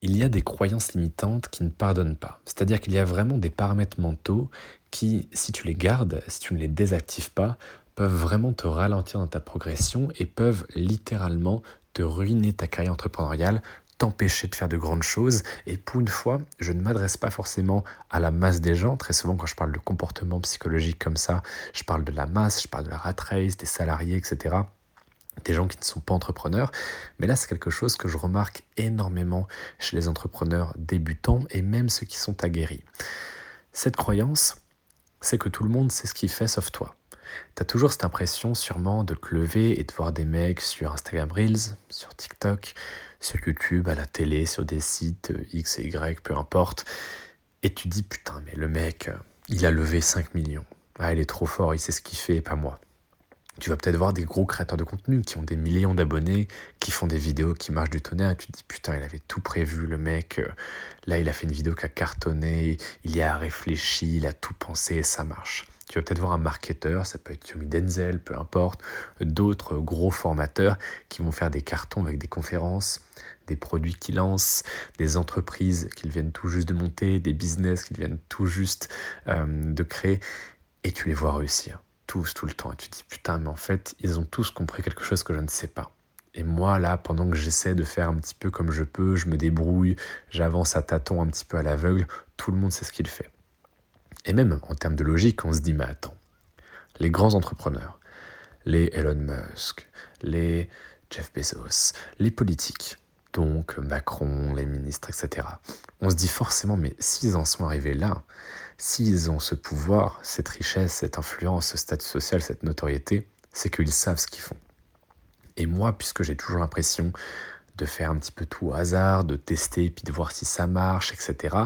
Il y a des croyances limitantes qui ne pardonnent pas. C'est-à-dire qu'il y a vraiment des paramètres mentaux qui, si tu les gardes, si tu ne les désactives pas, peuvent vraiment te ralentir dans ta progression et peuvent littéralement te ruiner ta carrière entrepreneuriale, t'empêcher de faire de grandes choses. Et pour une fois, je ne m'adresse pas forcément à la masse des gens. Très souvent, quand je parle de comportement psychologique comme ça, je parle de la masse, je parle de la rat race, des salariés, etc des gens qui ne sont pas entrepreneurs. Mais là, c'est quelque chose que je remarque énormément chez les entrepreneurs débutants et même ceux qui sont aguerris. Cette croyance, c'est que tout le monde sait ce qu'il fait sauf toi. Tu as toujours cette impression sûrement de te lever et de voir des mecs sur Instagram Reels, sur TikTok, sur YouTube, à la télé, sur des sites X et Y, peu importe. Et tu dis putain, mais le mec, il a levé 5 millions. Ah, il est trop fort, il sait ce qu'il fait, pas moi tu vas peut-être voir des gros créateurs de contenu qui ont des millions d'abonnés, qui font des vidéos qui marchent du tonnerre, et tu te dis putain, il avait tout prévu, le mec. Euh, là, il a fait une vidéo qui a cartonné, il y a réfléchi, il a tout pensé et ça marche. Tu vas peut-être voir un marketeur, ça peut être Yomi Denzel, peu importe, d'autres gros formateurs qui vont faire des cartons avec des conférences, des produits qu'ils lancent, des entreprises qu'ils viennent tout juste de monter, des business qu'ils viennent tout juste euh, de créer, et tu les vois réussir tous tout le temps. Et tu te dis, putain, mais en fait, ils ont tous compris quelque chose que je ne sais pas. Et moi, là, pendant que j'essaie de faire un petit peu comme je peux, je me débrouille, j'avance à tâtons un petit peu à l'aveugle, tout le monde sait ce qu'il fait. Et même en termes de logique, on se dit, mais attends, les grands entrepreneurs, les Elon Musk, les Jeff Bezos, les politiques, donc Macron, les ministres, etc. On se dit forcément, mais s'ils en sont arrivés là, s'ils ont ce pouvoir, cette richesse, cette influence, ce statut social, cette notoriété, c'est qu'ils savent ce qu'ils font. Et moi, puisque j'ai toujours l'impression de faire un petit peu tout au hasard, de tester, puis de voir si ça marche, etc.,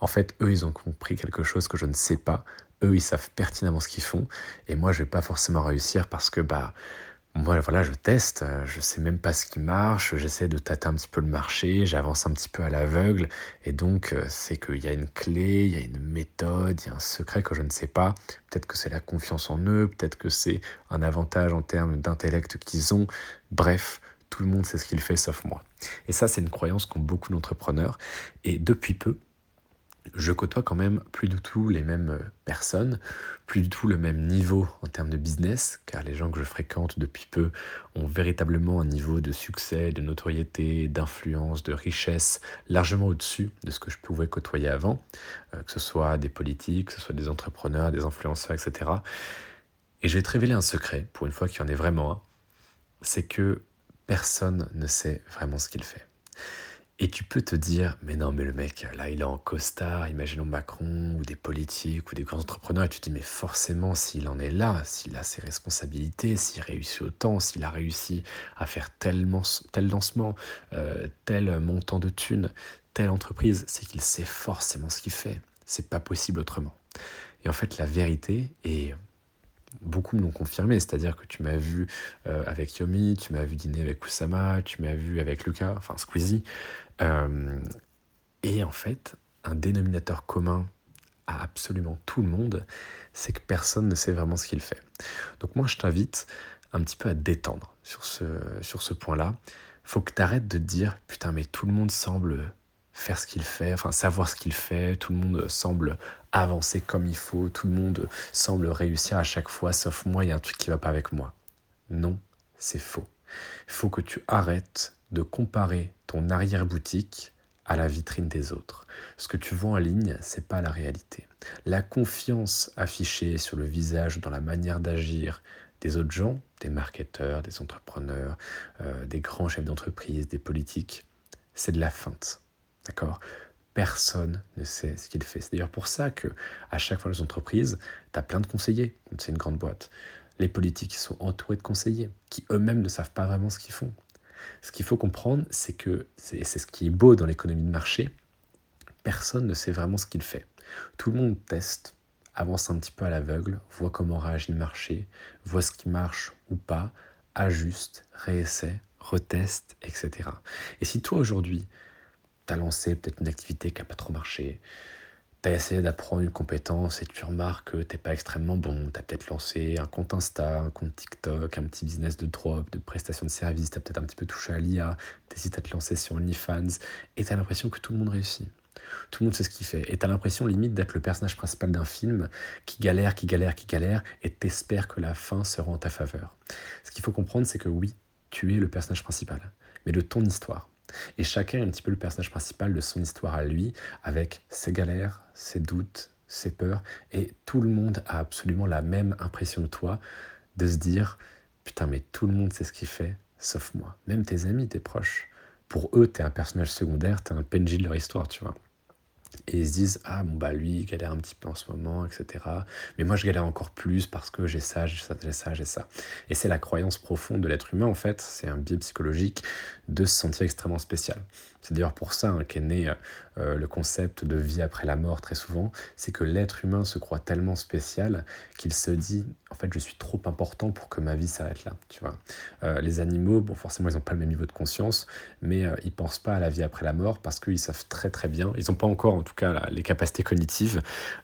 en fait, eux, ils ont compris quelque chose que je ne sais pas. Eux, ils savent pertinemment ce qu'ils font. Et moi, je vais pas forcément réussir parce que, bah, moi, voilà, je teste, euh, je sais même pas ce qui marche, j'essaie de tâter un petit peu le marché, j'avance un petit peu à l'aveugle, et donc euh, c'est qu'il y a une clé, il y a une méthode, il y a un secret que je ne sais pas. Peut-être que c'est la confiance en eux, peut-être que c'est un avantage en termes d'intellect qu'ils ont. Bref, tout le monde sait ce qu'il fait sauf moi. Et ça, c'est une croyance qu'ont beaucoup d'entrepreneurs. Et depuis peu, je côtoie quand même plus du tout les mêmes euh, personnes, plus du tout le même niveau en termes de business, car les gens que je fréquente depuis peu ont véritablement un niveau de succès, de notoriété, d'influence, de richesse largement au-dessus de ce que je pouvais côtoyer avant, euh, que ce soit des politiques, que ce soit des entrepreneurs, des influenceurs, etc. Et je vais te révéler un secret, pour une fois qu'il y en ait vraiment un, c'est que personne ne sait vraiment ce qu'il fait. Et tu peux te dire, mais non, mais le mec, là, il est en costard, imaginons Macron, ou des politiques, ou des grands entrepreneurs, et tu te dis, mais forcément, s'il en est là, s'il a ses responsabilités, s'il réussit autant, s'il a réussi à faire tel, lancement, euh, tel montant de thunes, telle entreprise, c'est qu'il sait forcément ce qu'il fait. C'est pas possible autrement. Et en fait, la vérité, et beaucoup me l'ont confirmé, c'est-à-dire que tu m'as vu euh, avec Yomi, tu m'as vu dîner avec Kusama, tu m'as vu avec Lucas, enfin Squeezie, euh, et en fait, un dénominateur commun à absolument tout le monde, c'est que personne ne sait vraiment ce qu'il fait. Donc moi, je t'invite un petit peu à détendre sur ce, sur ce point-là. faut que tu arrêtes de te dire, putain, mais tout le monde semble faire ce qu'il fait, enfin savoir ce qu'il fait, tout le monde semble avancer comme il faut, tout le monde semble réussir à chaque fois, sauf moi, il y a un truc qui va pas avec moi. Non, c'est faux. Il faut que tu arrêtes de comparer ton arrière-boutique à la vitrine des autres. Ce que tu vois en ligne, c'est pas la réalité. La confiance affichée sur le visage, dans la manière d'agir des autres gens, des marketeurs, des entrepreneurs, euh, des grands chefs d'entreprise, des politiques, c'est de la feinte. D'accord? Personne ne sait ce qu'il fait. C'est d'ailleurs pour ça que à chaque fois les entreprises, tu as plein de conseillers, c'est une grande boîte. Les politiques sont entourés de conseillers qui eux-mêmes ne savent pas vraiment ce qu'ils font. Ce qu'il faut comprendre, c'est que, c'est ce qui est beau dans l'économie de marché, personne ne sait vraiment ce qu'il fait. Tout le monde teste, avance un petit peu à l'aveugle, voit comment réagit le marché, voit ce qui marche ou pas, ajuste, réessaie, reteste, etc. Et si toi aujourd'hui, tu as lancé peut-être une activité qui n'a pas trop marché, tu as essayé d'apprendre une compétence et tu remarques que t'es pas extrêmement bon. Tu as peut-être lancé un compte Insta, un compte TikTok, un petit business de drop, de prestation de service. Tu as peut-être un petit peu touché à l'IA. Tu hésites à te lancer sur OnlyFans et tu as l'impression que tout le monde réussit. Tout le monde sait ce qu'il fait. Et tu as l'impression limite d'être le personnage principal d'un film qui galère, qui galère, qui galère et t'espères que la fin sera en ta faveur. Ce qu'il faut comprendre, c'est que oui, tu es le personnage principal, mais de ton histoire. Et chacun est un petit peu le personnage principal de son histoire à lui, avec ses galères, ses doutes, ses peurs. Et tout le monde a absolument la même impression de toi, de se dire, putain, mais tout le monde sait ce qu'il fait, sauf moi. Même tes amis, tes proches. Pour eux, tu es un personnage secondaire, tu es un PNJ de leur histoire, tu vois. Et ils se disent, ah bon bah lui il galère un petit peu en ce moment, etc. Mais moi je galère encore plus parce que j'ai ça, j'ai ça, j'ai ça, j'ai ça. Et c'est la croyance profonde de l'être humain en fait, c'est un biais psychologique de se sentir extrêmement spécial. C'est d'ailleurs pour ça hein, qu'est né euh, le concept de vie après la mort très souvent, c'est que l'être humain se croit tellement spécial qu'il se dit en fait je suis trop important pour que ma vie s'arrête là. Tu vois, euh, les animaux, bon forcément ils n'ont pas le même niveau de conscience, mais ils euh, ils pensent pas à la vie après la mort parce qu'ils savent très très bien, ils n'ont pas encore en tout cas les capacités cognitives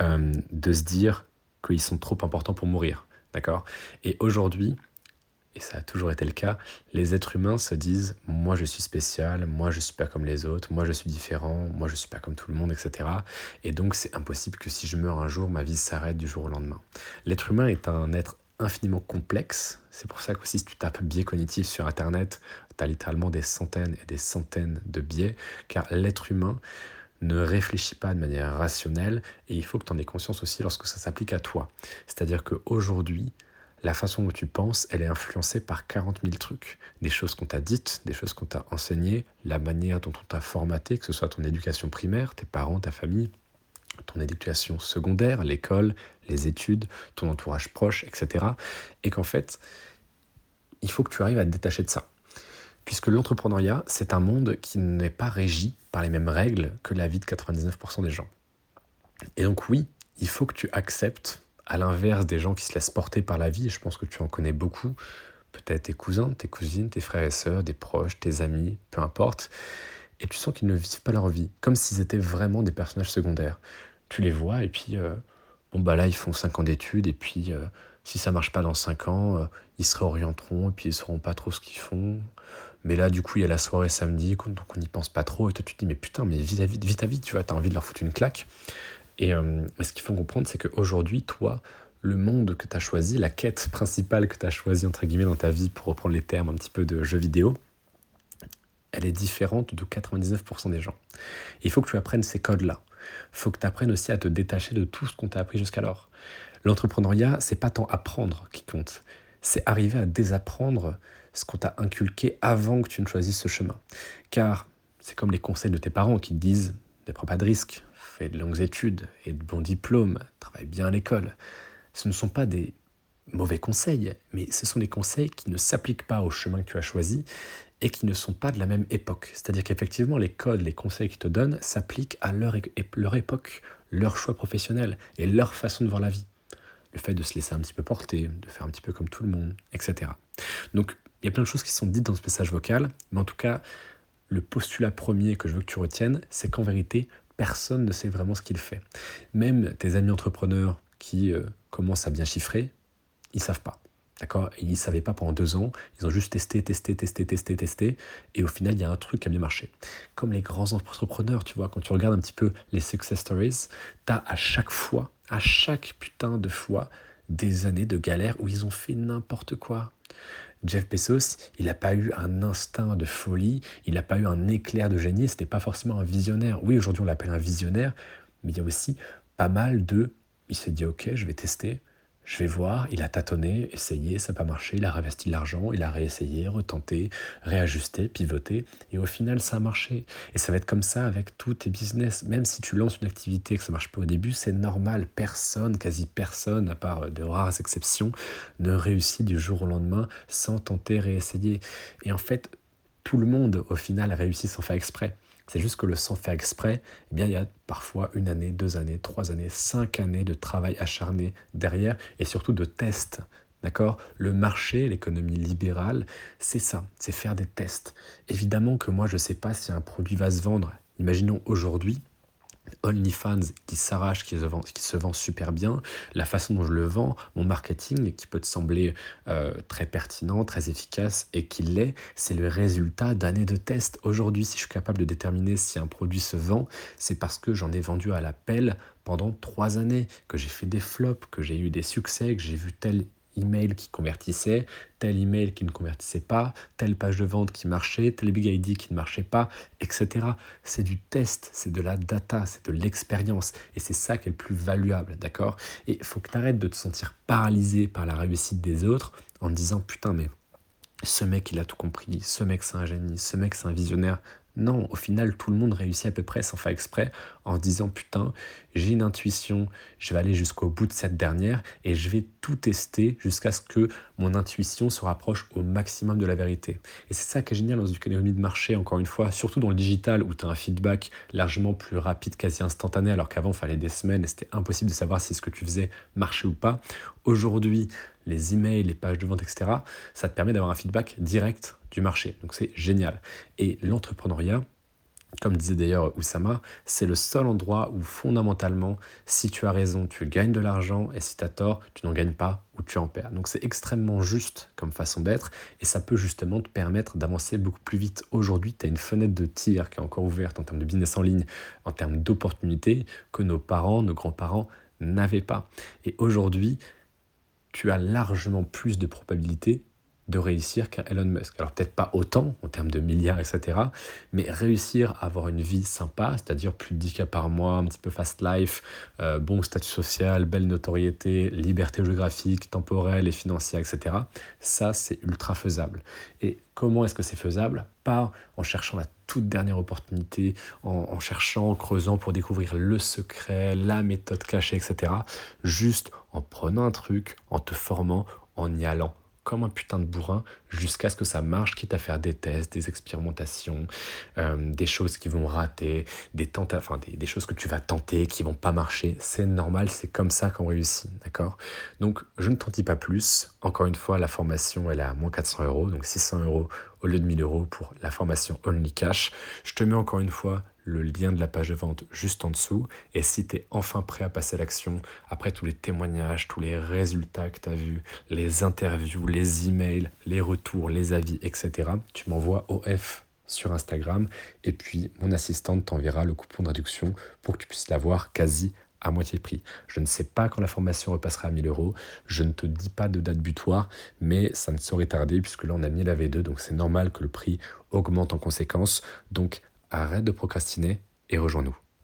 de se dire qu'ils sont trop importants pour mourir. D'accord? Et aujourd'hui, et ça a toujours été le cas, les êtres humains se disent moi je suis spécial, moi je suis pas comme les autres, moi je suis différent, moi je suis pas comme tout le monde, etc. Et donc c'est impossible que si je meurs un jour, ma vie s'arrête du jour au lendemain. L'être humain est un être infiniment complexe. C'est pour ça que si tu tapes biais cognitif sur Internet, tu as littéralement des centaines et des centaines de biais, car l'être humain ne réfléchit pas de manière rationnelle et il faut que tu en aies conscience aussi lorsque ça s'applique à toi. C'est-à-dire qu'aujourd'hui, la façon dont tu penses, elle est influencée par 40 000 trucs. Des choses qu'on t'a dites, des choses qu'on t'a enseignées, la manière dont on t'a formaté, que ce soit ton éducation primaire, tes parents, ta famille, ton éducation secondaire, l'école, les études, ton entourage proche, etc. Et qu'en fait, il faut que tu arrives à te détacher de ça. Puisque l'entrepreneuriat, c'est un monde qui n'est pas régi par les mêmes règles que la vie de 99% des gens. Et donc oui, il faut que tu acceptes à l'inverse des gens qui se laissent porter par la vie, je pense que tu en connais beaucoup, peut-être tes cousins, tes cousines, tes frères et sœurs, des proches, tes amis, peu importe, et tu sens qu'ils ne vivent pas leur vie, comme s'ils étaient vraiment des personnages secondaires. Tu les vois, et puis, euh, bon, bah là, ils font 5 ans d'études, et puis, euh, si ça marche pas dans 5 ans, euh, ils se réorienteront, et puis ils sauront pas trop ce qu'ils font. Mais là, du coup, il y a la soirée samedi, donc on n'y pense pas trop, et toi, tu te dis, mais putain, mais vis ta vie, vis ta vie, tu vois, as envie de leur foutre une claque. Euh, et ce qu'il faut comprendre, c'est qu'aujourd'hui, toi, le monde que tu as choisi, la quête principale que tu as choisie, entre guillemets, dans ta vie, pour reprendre les termes un petit peu de jeux vidéo, elle est différente de 99% des gens. il faut que tu apprennes ces codes-là. Il faut que tu apprennes aussi à te détacher de tout ce qu'on t'a appris jusqu'alors. L'entrepreneuriat, c'est pas tant apprendre qui compte, c'est arriver à désapprendre ce qu'on t'a inculqué avant que tu ne choisisses ce chemin. Car c'est comme les conseils de tes parents qui te disent ne prends pas de risques, fais de longues études et de bons diplômes, travaille bien à l'école. Ce ne sont pas des mauvais conseils, mais ce sont des conseils qui ne s'appliquent pas au chemin que tu as choisi et qui ne sont pas de la même époque. C'est-à-dire qu'effectivement, les codes, les conseils qu'ils te donnent s'appliquent à leur, leur époque, leur choix professionnel et leur façon de voir la vie. Le fait de se laisser un petit peu porter, de faire un petit peu comme tout le monde, etc. Donc, il y a plein de choses qui sont dites dans ce message vocal, mais en tout cas, le postulat premier que je veux que tu retiennes, c'est qu'en vérité, personne ne sait vraiment ce qu'il fait. Même tes amis entrepreneurs qui euh, commencent à bien chiffrer, ils savent pas. D'accord? Ils ne savaient pas pendant deux ans, ils ont juste testé, testé, testé, testé, testé, et au final, il y a un truc qui a bien marché. Comme les grands entrepreneurs, tu vois, quand tu regardes un petit peu les success stories, tu as à chaque fois, à chaque putain de fois, des années de galère où ils ont fait n'importe quoi. Jeff Bezos, il n'a pas eu un instinct de folie, il n'a pas eu un éclair de génie, c'était pas forcément un visionnaire. Oui, aujourd'hui on l'appelle un visionnaire, mais il y a aussi pas mal de. Il s'est dit ok, je vais tester, je vais voir, il a tâtonné, essayé, ça n'a pas marché, il a réinvesti l'argent, il a réessayé, retenté, réajusté, pivoté, et au final ça a marché. Et ça va être comme ça avec tous tes business. Même si tu lances une activité et que ça marche pas au début, c'est normal. Personne, quasi personne, à part de rares exceptions, ne réussit du jour au lendemain sans tenter, réessayer. Et en fait, tout le monde au final a réussi sans faire exprès. C'est juste que le sans faire exprès, eh il y a parfois une année, deux années, trois années, cinq années de travail acharné derrière et surtout de tests. D'accord? Le marché, l'économie libérale, c'est ça, c'est faire des tests. Évidemment que moi, je ne sais pas si un produit va se vendre. Imaginons aujourd'hui, OnlyFans qui s'arrache, qui se vend, super bien, la façon dont je le vends, mon marketing qui peut te sembler euh, très pertinent, très efficace et qui l'est, c'est le résultat d'années de tests. Aujourd'hui, si je suis capable de déterminer si un produit se vend, c'est parce que j'en ai vendu à l'appel pendant trois années, que j'ai fait des flops, que j'ai eu des succès, que j'ai vu tel email qui convertissait, tel email qui ne convertissait pas, telle page de vente qui marchait, tel big ID qui ne marchait pas, etc. C'est du test, c'est de la data, c'est de l'expérience. Et c'est ça qui est le plus valuable, d'accord? Et il faut que tu arrêtes de te sentir paralysé par la réussite des autres en disant putain mais ce mec il a tout compris, ce mec c'est un génie, ce mec c'est un visionnaire. Non, au final, tout le monde réussit à peu près sans faire exprès en disant putain, j'ai une intuition, je vais aller jusqu'au bout de cette dernière et je vais tout tester jusqu'à ce que mon intuition se rapproche au maximum de la vérité. Et c'est ça qui est génial dans une économie de marché, encore une fois, surtout dans le digital où tu as un feedback largement plus rapide, quasi instantané, alors qu'avant, il fallait des semaines et c'était impossible de savoir si ce que tu faisais marchait ou pas. Aujourd'hui, les emails, les pages de vente, etc., ça te permet d'avoir un feedback direct du marché. Donc c'est génial. Et l'entrepreneuriat, comme disait d'ailleurs Oussama, c'est le seul endroit où fondamentalement, si tu as raison, tu gagnes de l'argent et si tu as tort, tu n'en gagnes pas ou tu en perds. Donc c'est extrêmement juste comme façon d'être et ça peut justement te permettre d'avancer beaucoup plus vite. Aujourd'hui, tu as une fenêtre de tir qui est encore ouverte en termes de business en ligne, en termes d'opportunités que nos parents, nos grands-parents n'avaient pas. Et aujourd'hui, tu as largement plus de probabilités de réussir qu'un Elon Musk. Alors peut-être pas autant en termes de milliards, etc. Mais réussir à avoir une vie sympa, c'est-à-dire plus de 10 cas par mois, un petit peu fast life, euh, bon statut social, belle notoriété, liberté géographique, temporelle et financière, etc. Ça, c'est ultra faisable. Et comment est-ce que c'est faisable? Pas en cherchant la toute dernière opportunité, en, en cherchant, en creusant pour découvrir le secret, la méthode cachée, etc. Juste en prenant un truc, en te formant, en y allant comme un putain de bourrin jusqu'à ce que ça marche, quitte à faire des tests, des expérimentations, euh, des choses qui vont rater, des, enfin, des, choses que tu vas tenter qui vont pas marcher. C'est normal, c'est comme ça qu'on réussit, d'accord? Donc, je ne t'en dis pas plus. Encore une fois, la formation, elle est à moins 400 euros, donc 600 euros au lieu de 1000 euros pour la formation Only Cash. Je te mets encore une fois le lien de la page de vente juste en dessous. Et si tu es enfin prêt à passer à l'action, après tous les témoignages, tous les résultats que tu as vus, les interviews, les emails, les retours, les avis, etc., tu m'envoies OF sur Instagram. Et puis, mon assistante t'enverra le coupon de réduction pour que tu puisses l'avoir quasi à moitié prix. Je ne sais pas quand la formation repassera à 1000 euros. Je ne te dis pas de date butoir, mais ça ne saurait tarder puisque là on a mis la V2, donc c'est normal que le prix augmente en conséquence. Donc Arrête de procrastiner et rejoins-nous.